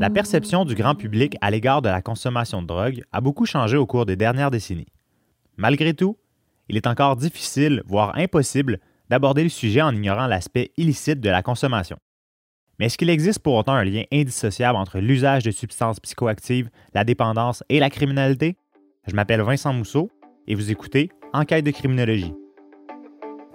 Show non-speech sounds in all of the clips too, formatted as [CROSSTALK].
La perception du grand public à l'égard de la consommation de drogue a beaucoup changé au cours des dernières décennies. Malgré tout, il est encore difficile, voire impossible, d'aborder le sujet en ignorant l'aspect illicite de la consommation. Mais est-ce qu'il existe pour autant un lien indissociable entre l'usage de substances psychoactives, la dépendance et la criminalité? Je m'appelle Vincent Mousseau et vous écoutez Enquête de criminologie.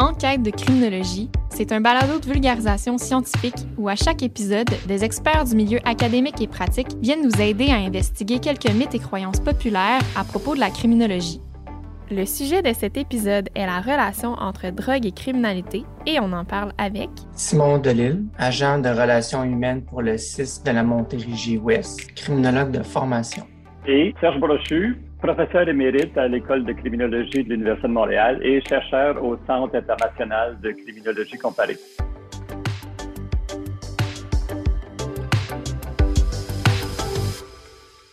Enquête de criminologie, c'est un balado de vulgarisation scientifique où à chaque épisode, des experts du milieu académique et pratique viennent nous aider à investiguer quelques mythes et croyances populaires à propos de la criminologie. Le sujet de cet épisode est la relation entre drogue et criminalité et on en parle avec Simon Delille, agent de relations humaines pour le CIS de la Montérégie-Ouest, criminologue de formation. Et Serge Brochu, professeur émérite à l'École de criminologie de l'Université de Montréal et chercheur au Centre international de criminologie comparée.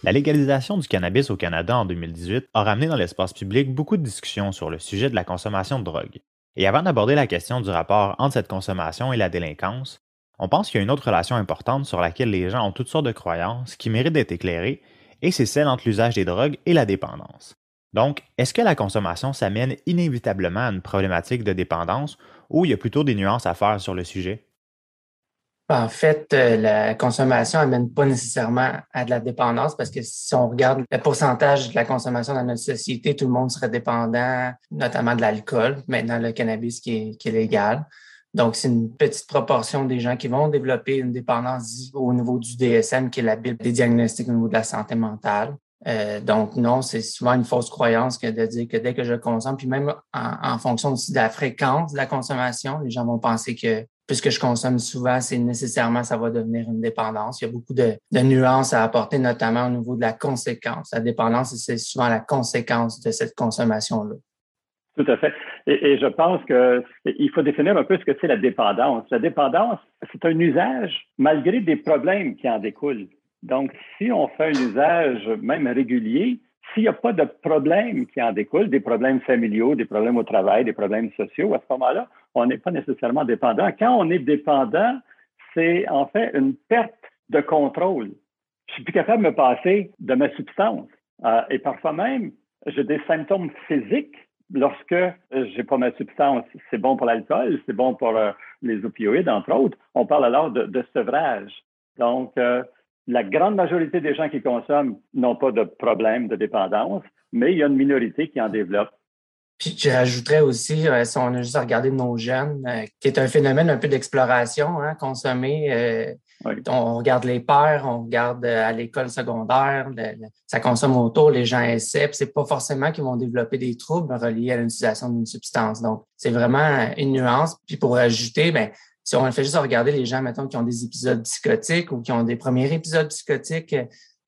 La légalisation du cannabis au Canada en 2018 a ramené dans l'espace public beaucoup de discussions sur le sujet de la consommation de drogue. Et avant d'aborder la question du rapport entre cette consommation et la délinquance, on pense qu'il y a une autre relation importante sur laquelle les gens ont toutes sortes de croyances qui méritent d'être éclairées, et c'est celle entre l'usage des drogues et la dépendance. Donc, est-ce que la consommation s'amène inévitablement à une problématique de dépendance ou il y a plutôt des nuances à faire sur le sujet? En fait, euh, la consommation n'amène pas nécessairement à de la dépendance parce que si on regarde le pourcentage de la consommation dans notre société, tout le monde serait dépendant, notamment de l'alcool, maintenant le cannabis qui est, légal. Donc, c'est une petite proportion des gens qui vont développer une dépendance au niveau du DSM, qui est la Bible des diagnostics au niveau de la santé mentale. Euh, donc, non, c'est souvent une fausse croyance que de dire que dès que je consomme, puis même en, fonction aussi de la fréquence de la consommation, les gens vont penser que puisque je consomme souvent, c'est nécessairement ça va devenir une dépendance. Il y a beaucoup de, nuances à apporter, notamment au niveau de la conséquence. La dépendance, c'est souvent la conséquence de cette consommation-là. Tout à fait. Et, je pense qu'il faut définir un peu ce que c'est la dépendance. La dépendance, c'est un usage malgré des problèmes qui en découlent. Donc, si on fait un usage même régulier, s'il n'y a pas de problèmes qui en découlent, des problèmes familiaux, des problèmes au travail, des problèmes sociaux, à ce moment-là, on n'est pas nécessairement dépendant. Quand on est dépendant, c'est en fait une perte de contrôle. Je suis plus capable de me passer de ma substance. Euh, et parfois même, j'ai des symptômes physiques lorsque j'ai pas ma substance. C'est bon pour l'alcool, c'est bon pour euh, les opioïdes, entre autres. On parle alors de, sevrage. Donc, euh, la grande majorité des gens qui consomment n'ont pas de problème de dépendance, mais il y a une minorité qui en développe. Puis j'ajouterais aussi, euh, si on a juste à regarder nos jeunes, euh, qui est un phénomène un peu d'exploration, hein, consommer. Euh, on regarde les pères, on regarde à l'école secondaire, ça consomme autour, les gens essaient, puis c'est pas forcément qu'ils vont développer des troubles reliés à l'utilisation d'une substance. Donc, c'est vraiment une nuance. Puis pour ajouter, ben, si on fait juste regarder les gens, mettons, qui ont des épisodes psychotiques ou qui ont des premiers épisodes psychotiques,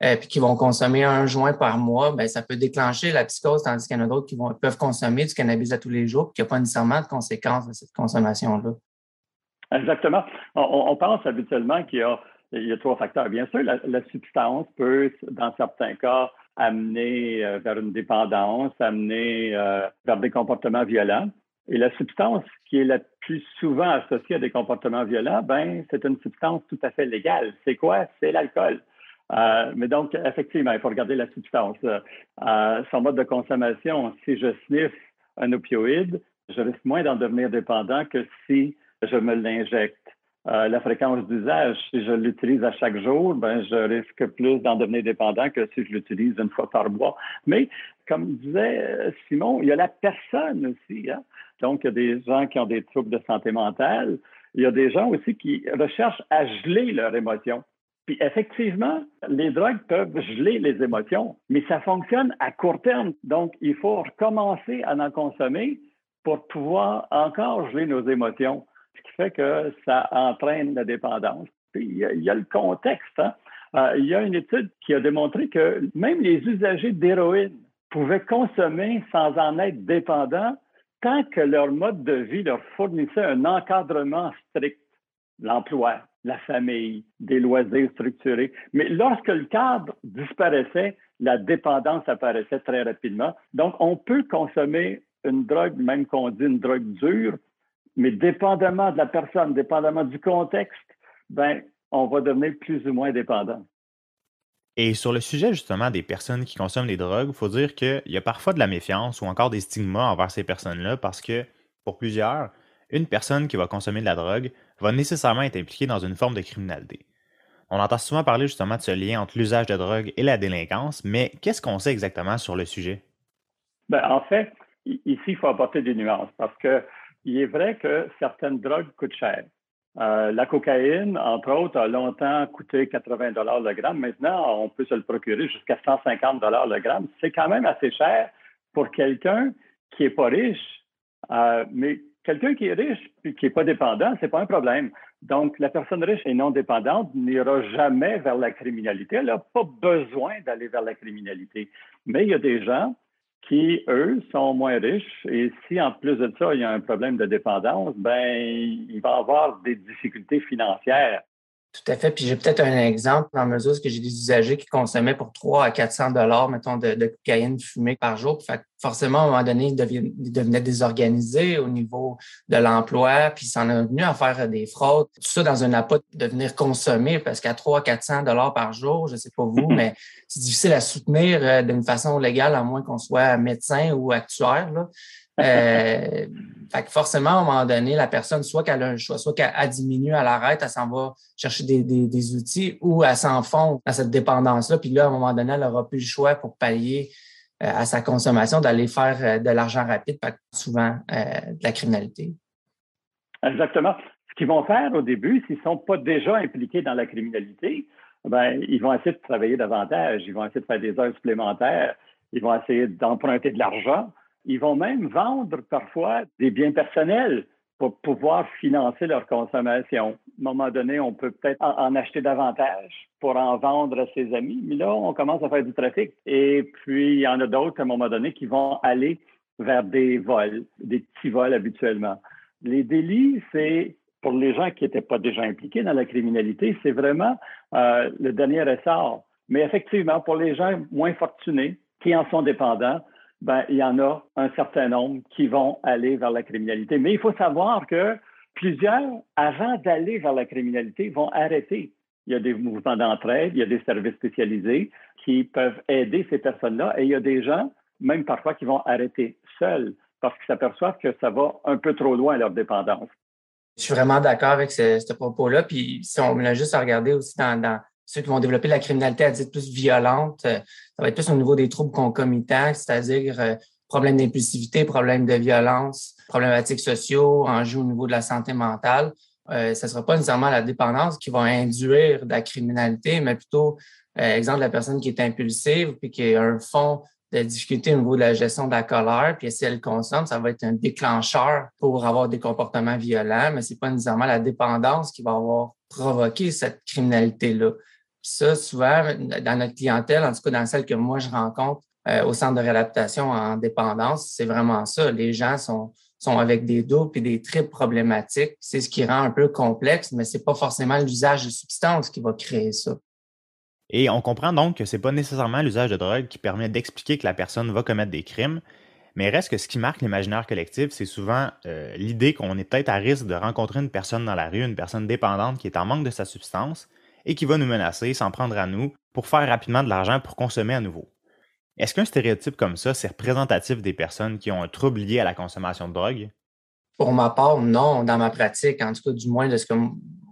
euh, puis qui vont consommer un joint par mois, ben, ça peut déclencher la psychose, tandis qu'il y en a d'autres qui vont, peuvent consommer du cannabis à tous les jours, puis qu'il n'y a pas nécessairement de conséquences de cette consommation-là. Exactement. On, pense habituellement qu'il y a, il y a trois facteurs. Bien sûr, la, substance peut, dans certains cas, amener euh, vers une dépendance, amener euh, vers des comportements violents. Et la substance qui est la plus souvent associée à des comportements violents, ben, c'est une substance tout à fait légale. C'est quoi? C'est l'alcool. Euh, mais donc, effectivement, il faut regarder la substance. Euh, son mode de consommation, si je sniffe un opioïde, je risque moins d'en devenir dépendant que si je me l'injecte. Euh, la fréquence d'usage, si je l'utilise à chaque jour, ben, je risque plus d'en devenir dépendant que si je l'utilise une fois par mois. Mais, comme disait Simon, il y a la personne aussi. Hein? Donc, il y a des gens qui ont des troubles de santé mentale. Il y a des gens aussi qui recherchent à geler leurs émotions. Puis effectivement, les drogues peuvent geler les émotions, mais ça fonctionne à court terme. Donc, il faut recommencer à en consommer pour pouvoir encore geler nos émotions, ce qui fait que ça entraîne la dépendance. Puis, il y a, le contexte. Hein. Euh, il y a une étude qui a démontré que même les usagers d'héroïne pouvaient consommer sans en être dépendants tant que leur mode de vie leur fournissait un encadrement strict, l'emploi, la famille, des loisirs structurés. Mais lorsque le cadre disparaissait, la dépendance apparaissait très rapidement. Donc, on peut consommer une drogue, même qu'on dit une drogue dure, mais dépendamment de la personne, dépendamment du contexte, ben, on va devenir plus ou moins dépendant. Et sur le sujet justement des personnes qui consomment des drogues, il faut dire qu'il y a parfois de la méfiance ou encore des stigmas envers ces personnes-là parce que, pour plusieurs, une personne qui va consommer de la drogue va nécessairement être impliquée dans une forme de criminalité. On entend souvent parler justement de ce lien entre l'usage de drogue et la délinquance, mais qu'est-ce qu'on sait exactement sur le sujet? Ben, en fait, ici, il faut apporter des nuances parce qu'il est vrai que certaines drogues coûtent cher. Euh, la cocaïne, entre autres, a longtemps coûté 80 dollars le gramme. Maintenant, on peut se le procurer jusqu'à 150 dollars le gramme. C'est quand même assez cher pour quelqu'un qui est pas riche, euh, mais quelqu'un qui est riche et qui est pas dépendant, c'est pas un problème. Donc, la personne riche et non dépendante n'ira jamais vers la criminalité. Elle n'a pas besoin d'aller vers la criminalité. Mais il y a des gens qui, eux, sont moins riches. Et si, en plus de ça, il y a un problème de dépendance, ben, il va avoir des difficultés financières. Tout à fait. Puis j'ai peut-être un exemple dans mesure où j'ai des usagers qui consommaient pour 3 à 400 dollars, mettons, de, de, cocaïne fumée par jour. Fait forcément, à un moment donné, ils, devenaient désorganisés au niveau de l'emploi, puis ils s'en est venu à faire des fraudes. Tout ça dans un appât de venir consommer, parce qu'à 3 à 400 dollars par jour, je sais pas vous, [LAUGHS] mais c'est difficile à soutenir euh, d'une façon légale, à moins qu'on soit médecin ou actuaire. Là. Euh, fait que forcément, à un moment donné, la personne, soit qu'elle a un choix, soit qu'elle diminue, elle arrête, elle s'en va chercher des, des, outils ou elle s'enfonce dans cette dépendance-là. Puis là, à un moment donné, elle n'aura plus le choix pour pallier euh, à sa consommation d'aller faire euh, de l'argent rapide, pas souvent de la criminalité. Exactement. Ce qu'ils vont faire au début, s'ils ne sont pas déjà impliqués dans la criminalité, ben, ils vont essayer de travailler davantage, ils vont essayer de faire des heures supplémentaires, ils vont essayer d'emprunter de l'argent ils vont même vendre parfois des biens personnels pour pouvoir financer leur consommation. À un moment donné, on peut peut-être en acheter davantage pour en vendre à ses amis, mais là, on commence à faire du trafic. Et puis, il y en a d'autres, à un moment donné, qui vont aller vers des vols, des petits vols habituellement. Les délits, c'est pour les gens qui n'étaient pas déjà impliqués dans la criminalité, c'est vraiment euh, le dernier ressort. Mais effectivement, pour les gens moins fortunés, qui en sont dépendants, ben, il y en a un certain nombre qui vont aller vers la criminalité. Mais il faut savoir que plusieurs, avant d'aller vers la criminalité, vont arrêter. Il y a des mouvements d'entraide, il y a des services spécialisés qui peuvent aider ces personnes-là et il y a des gens, même parfois, qui vont arrêter seuls parce qu'ils s'aperçoivent que ça va un peu trop loin leur dépendance. Je suis vraiment d'accord avec ce, propos-là. Puis si on a juste à regarder aussi dans ceux qui vont développer la criminalité à dire plus violente, euh, ça va être plus au niveau des troubles concomitants, c'est-à-dire euh, problèmes d'impulsivité, problèmes de violence, problématiques sociaux, enjeux au niveau de la santé mentale. Euh, ce ne sera pas nécessairement la dépendance qui va induire de la criminalité, mais plutôt, exemple, la personne qui est impulsive puis qui a un fond de difficulté au niveau de la gestion de la colère, puis si elle consomme, ça va être un déclencheur pour avoir des comportements violents, mais c'est pas nécessairement la dépendance qui va avoir provoqué cette criminalité-là ça, souvent, dans notre clientèle, en tout cas dans celle que moi je rencontre euh, au centre de réadaptation en dépendance, c'est vraiment ça. Les gens sont, sont avec des doutes et des tripes problématiques. C'est ce qui rend un peu complexe, mais c'est pas forcément l'usage de substances qui va créer ça. Et on comprend donc que c'est pas nécessairement l'usage de drogue qui permet d'expliquer que la personne va commettre des crimes, mais reste que ce qui marque l'imaginaire collectif, c'est souvent euh, l'idée qu'on est peut-être à risque de rencontrer une personne dans la rue, une personne dépendante qui est en manque de sa substance, et qui va nous menacer, s'en prendre à nous, pour faire rapidement de l'argent pour consommer à nouveau. Est-ce qu'un stéréotype comme ça, c'est représentatif des personnes qui ont un trouble lié à la consommation de drogue? Pour ma part, non. Dans ma pratique, en tout cas, du moins de ce que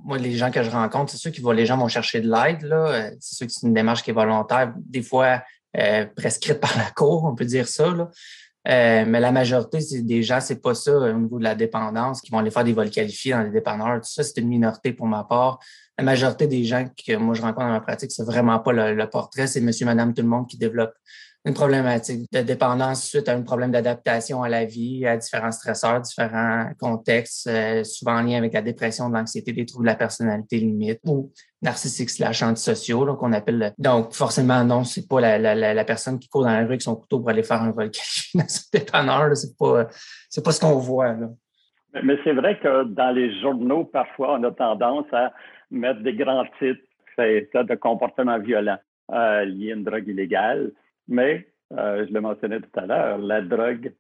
moi, les gens que je rencontre, c'est sûr que les gens vont chercher de l'aide. Euh, c'est sûr que c'est une démarche qui est volontaire, des fois euh, prescrite par la Cour, on peut dire ça. Euh, mais la majorité des gens, c'est pas ça au niveau de la dépendance, qui vont aller faire des vols qualifiés dans les dépanneurs. Tout ça, c'est une minorité pour ma part la majorité des gens que moi je rencontre dans ma pratique, c'est vraiment pas le, portrait, c'est monsieur, madame, tout le monde qui développe une problématique de dépendance suite à un problème d'adaptation à la vie, à différents stresseurs, différents contextes, euh, souvent en lien avec la dépression, l'anxiété, des troubles de la personnalité limite ou narcissique slash antisociaux, donc on appelle. Donc forcément non, c'est pas la, personne qui court dans la rue avec son couteau pour aller faire un vol dans ce dépanneur, c'est pas c'est pas ce qu'on voit là. Mais c'est vrai que dans les journaux, parfois, on a tendance à mettre des grands titres, c'est ça de comportement violent euh, lié à une drogue illégale. Mais, euh, je le mentionnais tout à l'heure, la drogue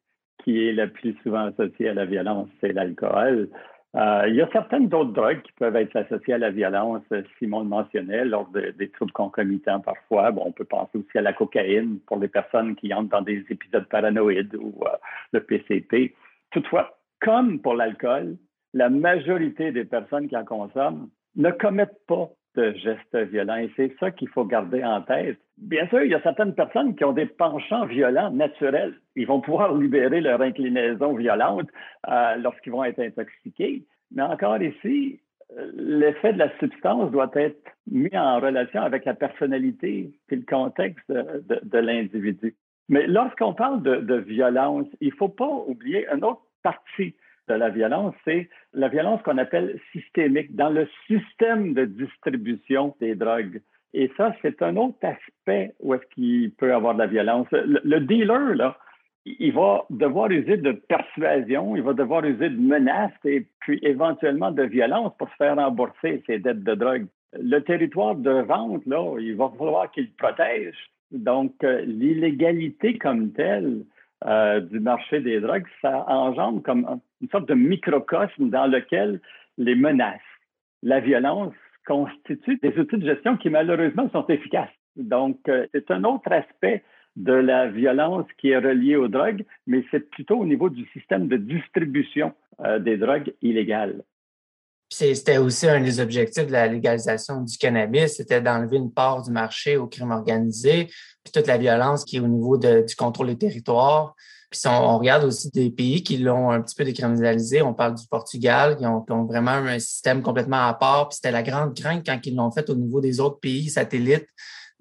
qui est la plus souvent associée à la violence, c'est l'alcool. Euh, il y a certaines d'autres drogues qui peuvent être associées à la violence. Simon le mentionnait, lors des troubles concomitants parfois. Bon, on peut penser aussi à la cocaïne pour les personnes qui entrent dans des épisodes paranoïdes ou euh, le PCP. Toutefois, comme pour l'alcool, la majorité des personnes qui en consomment ne commettent pas de gestes violents. Et c'est ça qu'il faut garder en tête. Bien sûr, il y a certaines personnes qui ont des penchants violents naturels. Ils vont pouvoir libérer leur inclinaison violente euh, lorsqu'ils vont être intoxiqués. Mais encore ici, l'effet de la substance doit être mis en relation avec la personnalité et le contexte de, l'individu. Mais lorsqu'on parle de, de violence, il ne faut pas oublier une autre partie de la violence, c'est la violence qu'on appelle systémique, dans le système de distribution des drogues. Et ça, c'est un autre aspect où est-ce qu'il peut avoir de la violence. Le, dealer, là, il va devoir user de persuasion, il va devoir user de menaces et puis éventuellement de violence pour se faire rembourser ses dettes de drogue. Le territoire de vente, là, il va falloir qu'il protège. Donc, euh, l'illégalité comme telle euh, du marché des drogues, ça engendre comme une sorte de microcosme dans lequel les menaces, la violence constituent des outils de gestion qui malheureusement sont efficaces. Donc, euh, c'est un autre aspect de la violence qui est relié aux drogues, mais c'est plutôt au niveau du système de distribution euh, des drogues illégales. C'était aussi un des objectifs de la légalisation du cannabis, c'était d'enlever une part du marché au crime organisé, puis toute la violence qui est au niveau du contrôle des territoires. Puis on, regarde aussi des pays qui l'ont un petit peu décriminalisé. On parle du Portugal, qui ont, vraiment un système complètement à part. Puis c'était la grande crainte quand ils l'ont fait au niveau des autres pays satellites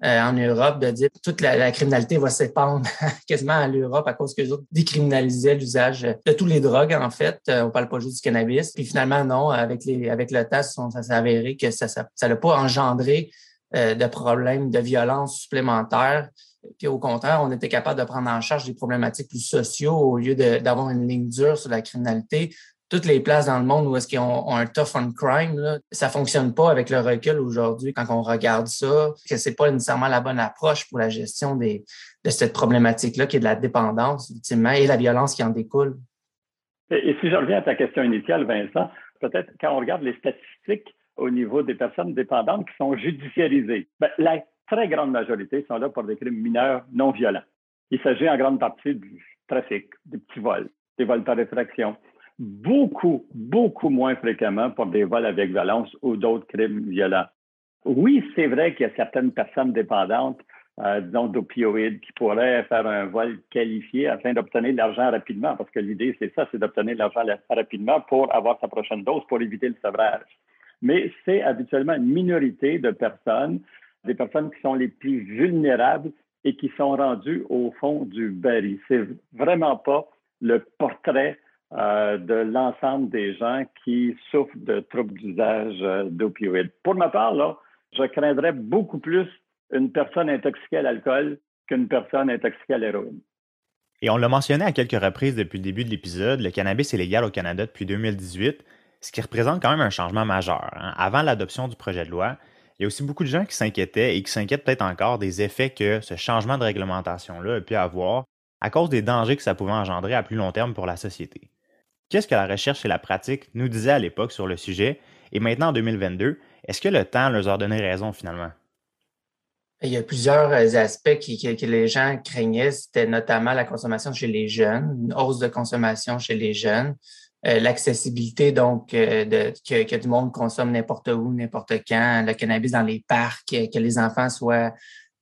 euh, en Europe de dire toute la, criminalité va s'épandre [LAUGHS] quasiment à l'Europe à cause que les autres décriminalisaient l'usage de tous les drogues, en fait. Euh, on parle pas juste du cannabis. Puis finalement, non, avec, les, avec le test, ça s'est avéré que ça n'a ça, pas engendré euh, de problèmes de violence supplémentaires. Puis au contraire, on était capable de prendre en charge des problématiques plus sociaux au lieu d'avoir une ligne dure sur la criminalité. Toutes les places dans le monde où est-ce qu'ils ont, un tough on crime, là, ça fonctionne pas avec le recul aujourd'hui quand on regarde ça, que c'est pas nécessairement la bonne approche pour la gestion de cette problématique-là qui est de la dépendance, ultimement, et la violence qui en découle. Et, si je reviens à ta question initiale, Vincent, peut-être quand on regarde les statistiques au niveau des personnes dépendantes qui sont judiciarisées, ben, la très grande majorité sont là pour des crimes mineurs non violents. Il s'agit en grande partie du trafic, des petits vols, des vols par effraction. Beaucoup, beaucoup moins fréquemment pour des vols avec violence ou d'autres crimes violents. Oui, c'est vrai qu'il y a certaines personnes dépendantes, euh, disons d'opioïdes, qui pourraient faire un vol qualifié afin d'obtenir de l'argent rapidement, parce que l'idée, c'est ça, c'est d'obtenir de l'argent rapidement pour avoir sa prochaine dose, pour éviter le sevrage. Mais c'est habituellement une minorité de personnes des personnes qui sont les plus vulnérables et qui sont rendues au fond du baril. C'est vraiment pas le portrait euh, de l'ensemble des gens qui souffrent de troubles d'usage euh, d'opioïdes. Pour ma part, là, je craindrais beaucoup plus une personne intoxiquée à l'alcool qu'une personne intoxiquée à l'héroïne. Et on l'a mentionné à quelques reprises depuis le début de l'épisode, le cannabis est légal au Canada depuis 2018, ce qui représente quand même un changement majeur. Hein. Avant l'adoption du projet de loi, il y a aussi beaucoup de gens qui s'inquiétaient et qui s'inquiètent peut-être encore des effets que ce changement de réglementation-là a pu avoir à cause des dangers que ça pouvait engendrer à plus long terme pour la société. Qu'est-ce que la recherche et la pratique nous disaient à l'époque sur le sujet? Et maintenant en 2022, est-ce que le temps leur a donné raison finalement? Il y a plusieurs aspects que les gens craignaient, c'était notamment la consommation chez les jeunes, une hausse de consommation chez les jeunes. Euh, l'accessibilité, donc, euh, de, que, que, du monde consomme n'importe où, n'importe quand, le cannabis dans les parcs, que les enfants soient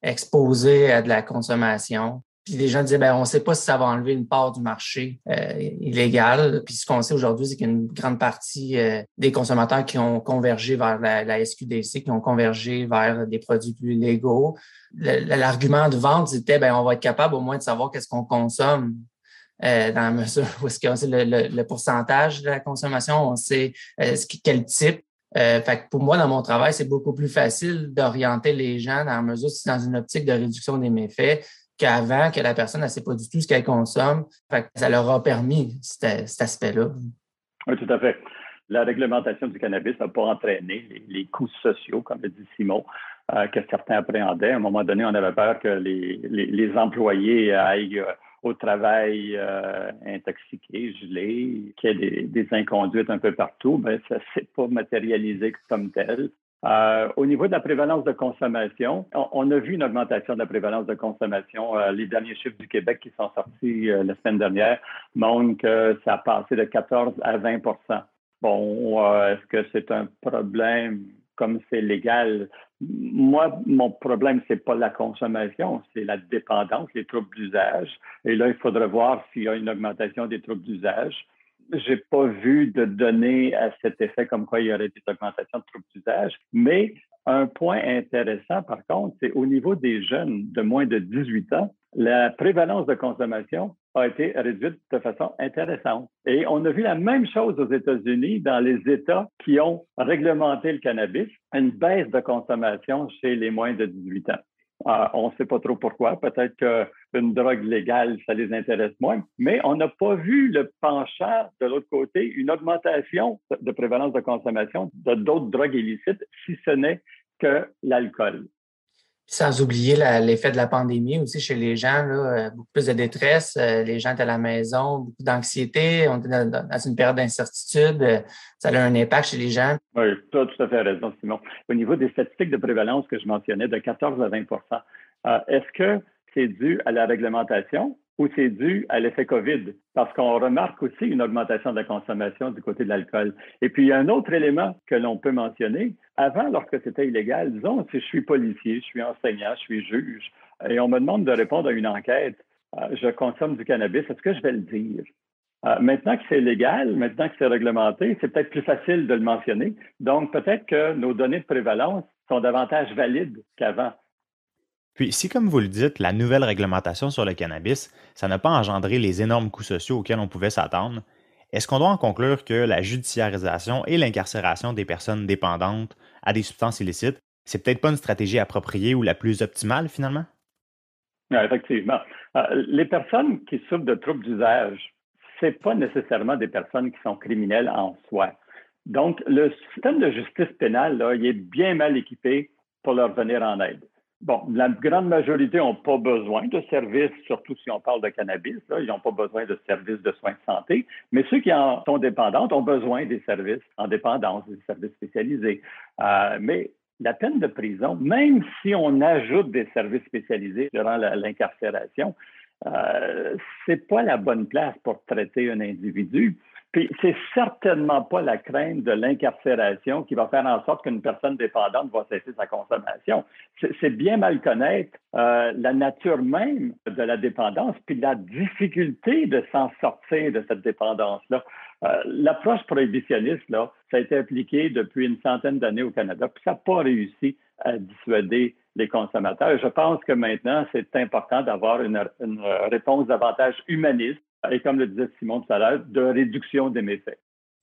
exposés à de la consommation. Puis les gens disaient, ben, on ne sait pas si ça va enlever une part du marché euh, illégal. Puis ce qu'on sait aujourd'hui, c'est qu'une grande partie des consommateurs qui ont convergé vers la, SQDC, qui ont convergé vers des produits plus légaux. L'argument de vente, c'était, ben, on va être capable au moins de savoir qu'est-ce qu'on consomme. Euh, dans la mesure où est-ce qu'on sait le, pourcentage de la consommation, on sait euh, quel type. Euh, fait pour moi, dans mon travail, c'est beaucoup plus facile d'orienter les gens dans la mesure c'est dans une optique de réduction des méfaits qu'avant, que la personne ne sait pas du tout ce qu'elle consomme. Ça leur a permis cet, aspect-là. Oui, tout à fait. La réglementation du cannabis n'a pas entraîné les, coûts sociaux, comme le dit Simon, que certains appréhendaient. À un moment donné, on avait peur que les, employés aillent au travail euh, intoxiqué, gelé, qu'il y ait des, inconduites un peu partout, ben, ça ne s'est pas matérialisé comme tel. Euh, au niveau de la prévalence de consommation, on, a vu une augmentation de la prévalence de consommation. Euh, les derniers chiffres du Québec qui sont sortis la semaine dernière montrent que ça a passé de 14 à 20% Bon, est-ce que c'est un problème comme c'est légal? Moi, mon problème, c'est pas la consommation, c'est la dépendance, les troubles d'usage. Et là, il faudrait voir s'il y a une augmentation des troubles d'usage. J'ai pas vu de données à cet effet comme quoi il y aurait des augmentations de troubles d'usage, mais un point intéressant, par contre, c'est au niveau des jeunes de moins de 18 ans, la prévalence de consommation a été réduite de façon intéressante. Et on a vu la même chose aux États-Unis dans les États qui ont réglementé le cannabis, une baisse de consommation chez les moins de 18 ans. Euh, on ne sait pas trop pourquoi. Peut-être qu'une drogue légale, ça les intéresse moins. Mais on n'a pas vu le penchant de l'autre côté, une augmentation de prévalence de consommation de d'autres drogues illicites, si ce n'est que l'alcool. Sans oublier l'effet de la pandémie aussi chez les gens, euh, beaucoup plus de détresse, euh, les gens étaient à la maison, beaucoup d'anxiété, on était dans, une période d'incertitude, euh, ça a un impact chez les gens. Oui, tu as tout à fait raison, Simon. Au niveau des statistiques de prévalence que je mentionnais, de 14 à 20% est-ce que c'est dû à la réglementation ou c'est dû à l'effet COVID, parce qu'on remarque aussi une augmentation de la consommation du côté de l'alcool. Et puis, il y a un autre élément que l'on peut mentionner. Avant, lorsque c'était illégal, disons, si je suis policier, je suis enseignant, je suis juge, et on me demande de répondre à une enquête, euh, je consomme du cannabis, est-ce que je vais le dire? Euh, maintenant que c'est légal, maintenant que c'est réglementé, c'est peut-être plus facile de le mentionner. Donc, peut-être que nos données de prévalence sont davantage valides qu'avant. Puis, si, comme vous le dites, la nouvelle réglementation sur le cannabis, ça n'a pas engendré les énormes coûts sociaux auxquels on pouvait s'attendre, est-ce qu'on doit en conclure que la judiciarisation et l'incarcération des personnes dépendantes à des substances illicites, c'est peut-être pas une stratégie appropriée ou la plus optimale finalement? effectivement. Euh, les personnes qui souffrent de troubles d'usage, c'est pas nécessairement des personnes qui sont criminelles en soi. Donc, le système de justice pénale, il est bien mal équipé pour leur venir en aide. Bon, la grande majorité n'ont pas besoin de services, surtout si on parle de cannabis. ils n'ont pas besoin de services de soins de santé. Mais ceux qui en sont dépendants ont besoin des services en dépendance, des services spécialisés. Euh, mais la peine de prison, même si on ajoute des services spécialisés durant l'incarcération, euh, c'est pas la bonne place pour traiter un individu. Puis c'est certainement pas la crainte de l'incarcération qui va faire en sorte qu'une personne dépendante va cesser sa consommation. C'est bien mal connaître euh, la nature même de la dépendance, puis la difficulté de s'en sortir de cette dépendance-là. Euh, L'approche prohibitionniste, là, ça a été appliqué depuis une centaine d'années au Canada, puis ça n'a pas réussi à dissuader les consommateurs. Je pense que maintenant, c'est important d'avoir une, une réponse davantage humaniste et comme le disait Simon tout à l'heure, de réduction des méfaits.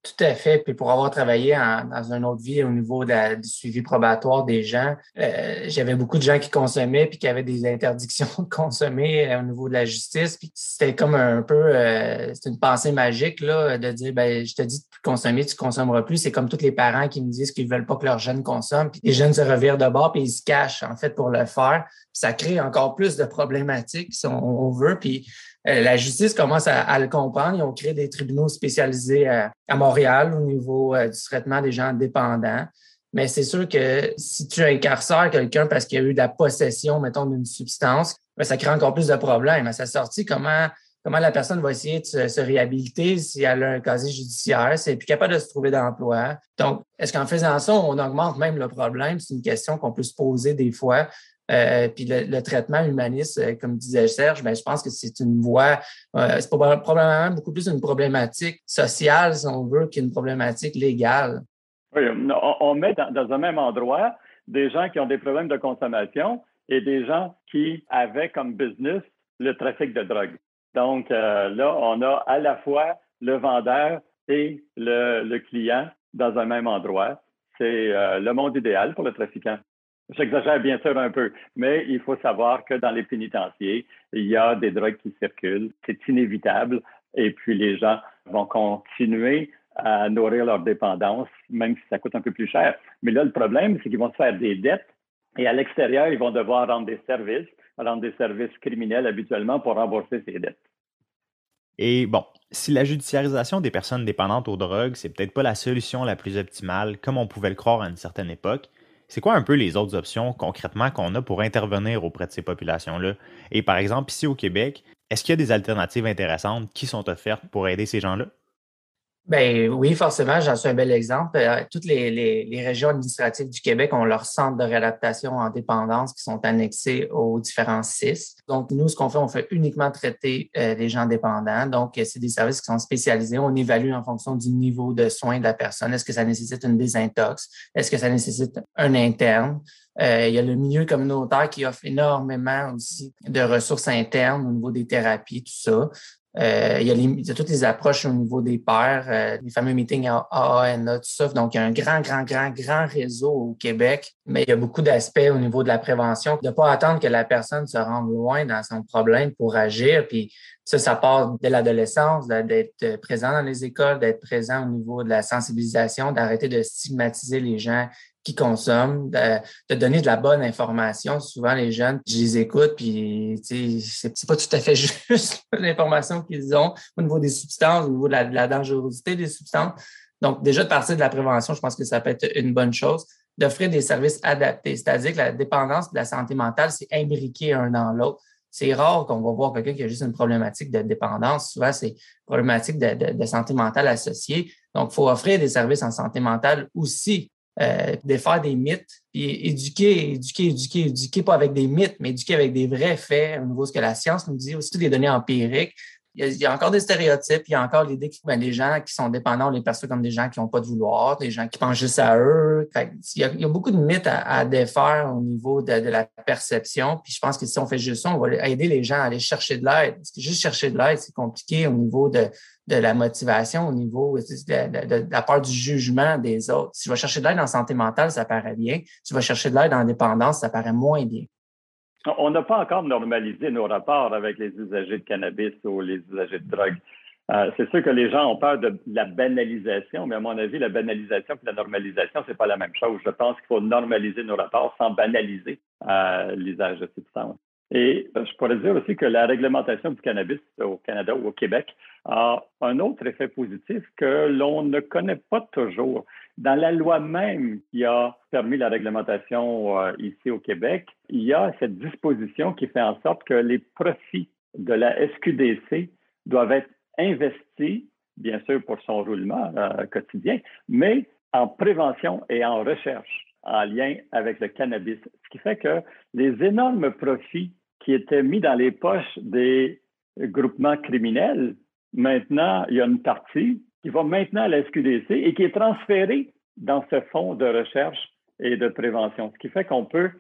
Tout à fait. Puis pour avoir travaillé dans une autre vie au niveau du suivi probatoire des gens, euh, j'avais beaucoup de gens qui consommaient puis qui avaient des interdictions de consommer euh, au niveau de la justice. Puis c'était comme un peu, euh, c'est une pensée magique là, de dire, ben, je te dis de consommer, tu consommeras plus. C'est comme tous les parents qui me disent qu'ils veulent pas que leurs jeunes consomment. Puis les jeunes se revirent de bord puis ils se cachent en fait pour le faire. Puis ça crée encore plus de problématiques si on veut. Puis la justice commence à, le comprendre. Ils ont créé des tribunaux spécialisés à, Montréal au niveau euh, du traitement des gens dépendants. Mais c'est sûr que si tu incarcères quelqu'un parce qu'il y a eu de la possession, mettons, d'une substance, ben, ça crée encore plus de problèmes. À sa sortie, comment, comment la personne va essayer de se, réhabiliter si elle a un casier judiciaire, c'est plus capable de se trouver d'emploi? Donc, est-ce qu'en faisant ça, on augmente même le problème? C'est une question qu'on peut se poser des fois. Euh, puis le, traitement humaniste, euh, comme disait Serge, ben, je pense que c'est une voie, euh, c'est probablement beaucoup plus une problématique sociale, si on veut, qu'une problématique légale. Oui, on, met dans, un même endroit des gens qui ont des problèmes de consommation et des gens qui avaient comme business le trafic de drogue. Donc là, on a à la fois le vendeur et le, le client dans un même endroit. C'est le monde idéal pour le trafiquant. J'exagère bien sûr un peu, mais il faut savoir que dans les pénitenciers, il y a des drogues qui circulent. C'est inévitable. Et puis les gens vont continuer à nourrir leur dépendance, même si ça coûte un peu plus cher. Mais là, le problème, c'est qu'ils vont se faire des dettes et à l'extérieur, ils vont devoir rendre des services, rendre des services criminels habituellement pour rembourser ces dettes. Et bon, si la judiciarisation des personnes dépendantes aux drogues, c'est peut-être pas la solution la plus optimale, comme on pouvait le croire à une certaine époque, c'est quoi un peu les autres options concrètement qu'on a pour intervenir auprès de ces populations-là? Et par exemple, ici au Québec, est-ce qu'il y a des alternatives intéressantes qui sont offertes pour aider ces gens-là? Ben oui, forcément, j'en suis un bel exemple. Euh, toutes les, les, régions administratives du Québec ont leur centre de réadaptation en dépendance qui sont annexés aux différents CIS. Donc, nous, ce qu'on fait, on fait uniquement traiter euh, les gens dépendants. Donc, c'est des services qui sont spécialisés. On évalue en fonction du niveau de soins de la personne. Est-ce que ça nécessite une désintox? Est-ce que ça nécessite un interne? Euh, il y a le milieu communautaire qui offre énormément aussi de ressources internes au niveau des thérapies, tout ça. Euh, il, y a il, y a toutes les approches au niveau des pairs, euh, les fameux meetings AANA, tout ça. Donc, il y a un grand, grand, grand, grand réseau au Québec, mais il y a beaucoup d'aspects au niveau de la prévention, de ne pas attendre que la personne se rende loin dans son problème pour agir. Puis ça, ça part dès l'adolescence, d'être présent dans les écoles, d'être présent au niveau de la sensibilisation, d'arrêter de stigmatiser les gens qui consomment, de, donner de la bonne information. Souvent, les jeunes, je les écoute, puis c'est pas tout à fait [LAUGHS] juste l'information qu'ils ont au niveau des substances, au niveau de la, dangerosité des substances. Donc, déjà, de partir de la prévention, je pense que ça peut être une bonne chose. D'offrir des services adaptés, c'est-à-dire que la dépendance de la santé mentale, c'est imbriqué un dans l'autre. C'est rare qu'on va voir quelqu'un qui a juste une problématique de dépendance. Souvent, c'est problématique de, de santé mentale associée. Donc, il faut offrir des services en santé mentale aussi euh, défaire des mythes, puis éduquer, éduquer, éduquer, éduquer, pas avec des mythes, mais éduquer avec des vrais faits au niveau de ce que la science nous dit, aussi des données empiriques. Il y, a, encore des stéréotypes, il y a encore l'idée que ben, les gens qui sont dépendants, on les perçoit comme des gens qui n'ont pas de vouloir, des gens qui pensent juste à eux. il, y a, beaucoup de mythes à, défaire au niveau de, la perception. Puis je pense que si on fait juste ça, on va aider les gens à aller chercher de l'aide. Juste chercher de l'aide, c'est compliqué au niveau de, la motivation au niveau de, la part du jugement des autres. Si je vais chercher de l'aide en santé mentale, ça paraît bien. Si je vais chercher de l'aide en dépendance, ça paraît moins bien. On n'a pas encore normalisé nos rapports avec les usagers de cannabis ou les usagers de drogue. Euh, c'est sûr que les gens ont peur de la banalisation, mais à mon avis, la banalisation et la normalisation, c'est pas la même chose. Je pense qu'il faut normaliser nos rapports sans banaliser euh, l'usage de substances. Et euh, je pourrais dire aussi que la réglementation du cannabis au Canada ou au Québec a un autre effet positif que l'on ne connaît pas toujours. Dans la loi même qui a permis la réglementation euh, ici au Québec, il y a cette disposition qui fait en sorte que les profits de la SQDC doivent être investis, bien sûr pour son roulement euh, quotidien, mais en prévention et en recherche en lien avec le cannabis. Ce qui fait que les énormes profits qui étaient mis dans les poches des groupements criminels, maintenant, il y a une partie qui va maintenant à la SQDC et qui est transférée dans ce fonds de recherche et de prévention, ce qui fait qu'on peut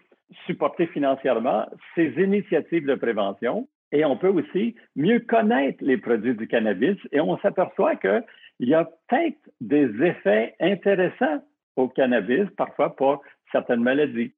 supporter financièrement ces initiatives de prévention et on peut aussi mieux connaître les produits du cannabis et on s'aperçoit qu'il y a peut-être des effets intéressants au cannabis, parfois pour certaines maladies.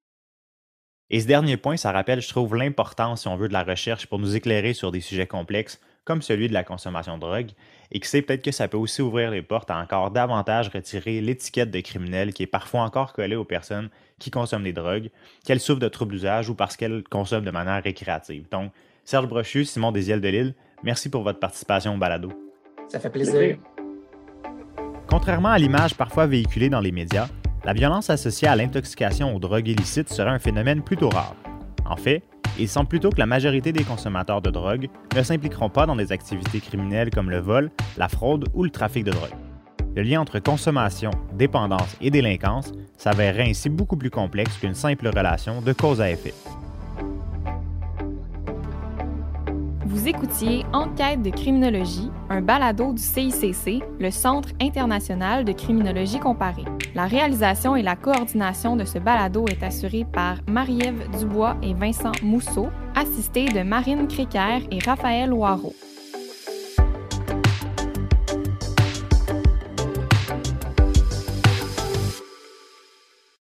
Et ce dernier point, ça rappelle, je trouve, l'importance, si on veut, de la recherche pour nous éclairer sur des sujets complexes comme celui de la consommation de drogue, et que c'est peut-être que ça peut aussi ouvrir les portes à encore davantage retirer l'étiquette de criminel qui est parfois encore collée aux personnes qui consomment des drogues, qu'elles souffrent de troubles d'usage ou parce qu'elles consomment de manière récréative. Donc, Serge Brochu, Simon Desiel de Lille, merci pour votre participation au balado. Ça fait plaisir. Contrairement à l'image parfois véhiculée dans les médias, la violence associée à l'intoxication aux drogues illicites serait un phénomène plutôt rare. En fait, il semble plutôt que la majorité des consommateurs de drogue ne s'impliqueront pas dans des activités criminelles comme le vol, la fraude ou le trafic de drogue. Le lien entre consommation, dépendance et délinquance s'avérerait ainsi beaucoup plus complexe qu'une simple relation de cause à effet. Vous écoutiez Enquête de criminologie, un balado du CICC, le Centre international de criminologie comparée. La réalisation et la coordination de ce balado est assurée par Marie-Ève Dubois et Vincent Mousseau, assistés de Marine Créquer et Raphaël Loireau.